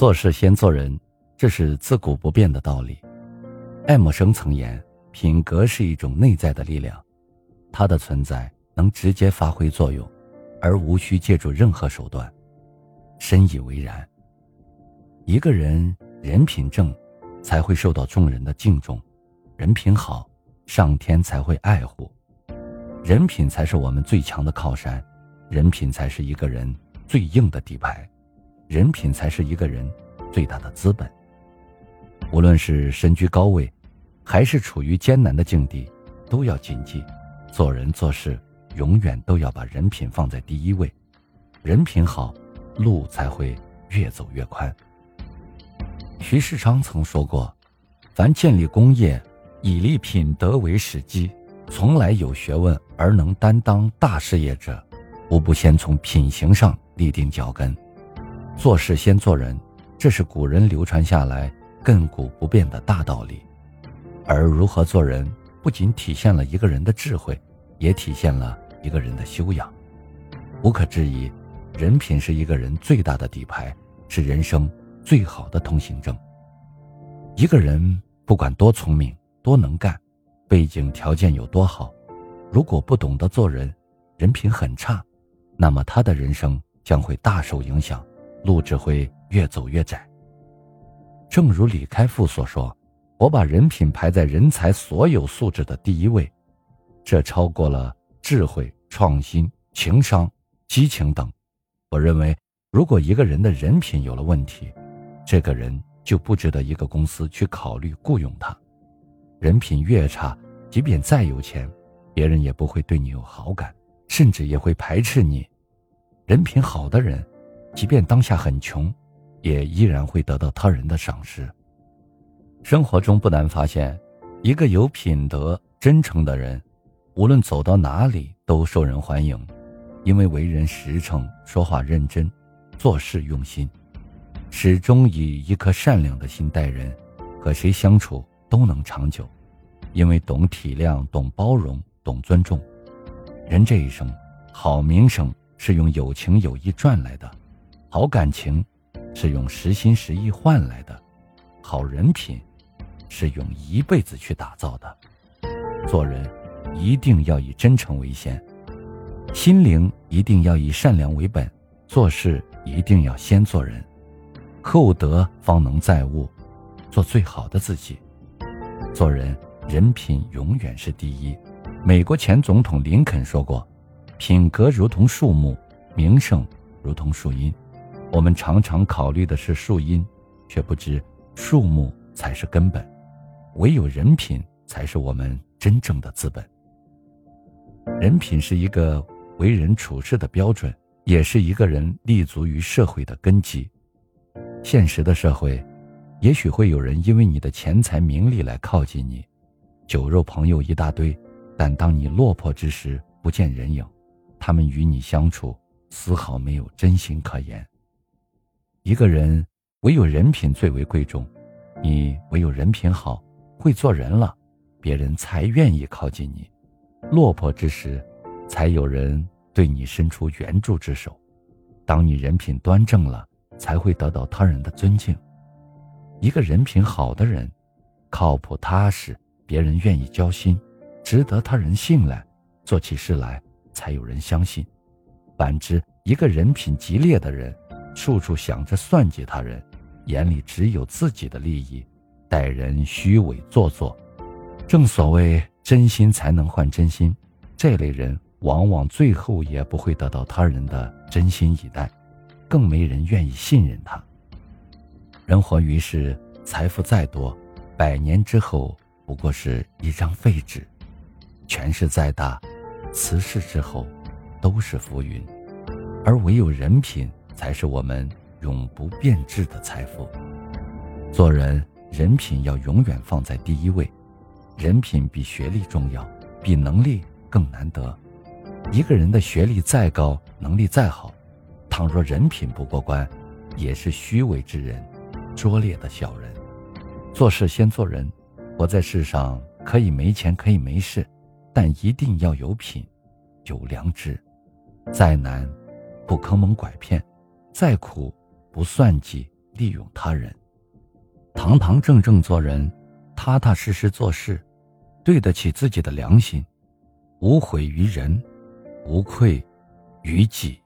做事先做人，这是自古不变的道理。爱默生曾言：“品格是一种内在的力量，它的存在能直接发挥作用，而无需借助任何手段。”深以为然。一个人人品正，才会受到众人的敬重；人品好，上天才会爱护。人品才是我们最强的靠山，人品才是一个人最硬的底牌，人品才是一个人最大的资本。无论是身居高位，还是处于艰难的境地，都要谨记：做人做事永远都要把人品放在第一位。人品好，路才会越走越宽。徐世昌曾说过：“凡建立功业，以立品德为始基。”从来有学问而能担当大事业者，无不先从品行上立定脚跟。做事先做人，这是古人流传下来亘古不变的大道理。而如何做人，不仅体现了一个人的智慧，也体现了一个人的修养。无可置疑，人品是一个人最大的底牌，是人生最好的通行证。一个人不管多聪明，多能干。背景条件有多好，如果不懂得做人，人品很差，那么他的人生将会大受影响，路只会越走越窄。正如李开复所说：“我把人品排在人才所有素质的第一位，这超过了智慧、创新、情商、激情等。”我认为，如果一个人的人品有了问题，这个人就不值得一个公司去考虑雇佣他。人品越差，即便再有钱，别人也不会对你有好感，甚至也会排斥你。人品好的人，即便当下很穷，也依然会得到他人的赏识。生活中不难发现，一个有品德、真诚的人，无论走到哪里都受人欢迎，因为为人实诚，说话认真，做事用心，始终以一颗善良的心待人，和谁相处。都能长久，因为懂体谅、懂包容、懂尊重。人这一生，好名声是用有情有义赚来的，好感情是用实心实意换来的，好人品是用一辈子去打造的。做人一定要以真诚为先，心灵一定要以善良为本，做事一定要先做人，厚德方能载物，做最好的自己。做人，人品永远是第一。美国前总统林肯说过：“品格如同树木，名声如同树荫。”我们常常考虑的是树荫，却不知树木才是根本。唯有人品才是我们真正的资本。人品是一个为人处事的标准，也是一个人立足于社会的根基。现实的社会。也许会有人因为你的钱财名利来靠近你，酒肉朋友一大堆，但当你落魄之时不见人影，他们与你相处丝毫没有真心可言。一个人唯有人品最为贵重，你唯有人品好，会做人了，别人才愿意靠近你，落魄之时，才有人对你伸出援助之手。当你人品端正了，才会得到他人的尊敬。一个人品好的人，靠谱踏实，别人愿意交心，值得他人信赖，做起事来才有人相信。反之，一个人品极劣的人，处处想着算计他人，眼里只有自己的利益，待人虚伪做作。正所谓真心才能换真心，这类人往往最后也不会得到他人的真心以待，更没人愿意信任他。人活于世，财富再多，百年之后不过是一张废纸；权势再大，辞世之后都是浮云。而唯有人品，才是我们永不变质的财富。做人，人品要永远放在第一位。人品比学历重要，比能力更难得。一个人的学历再高，能力再好，倘若人品不过关，也是虚伪之人。拙劣的小人，做事先做人。活在世上，可以没钱，可以没势，但一定要有品，有良知。再难，不坑蒙拐骗；再苦，不算计，利用他人。堂堂正正做人，踏踏实实做事，对得起自己的良心，无悔于人，无愧于己。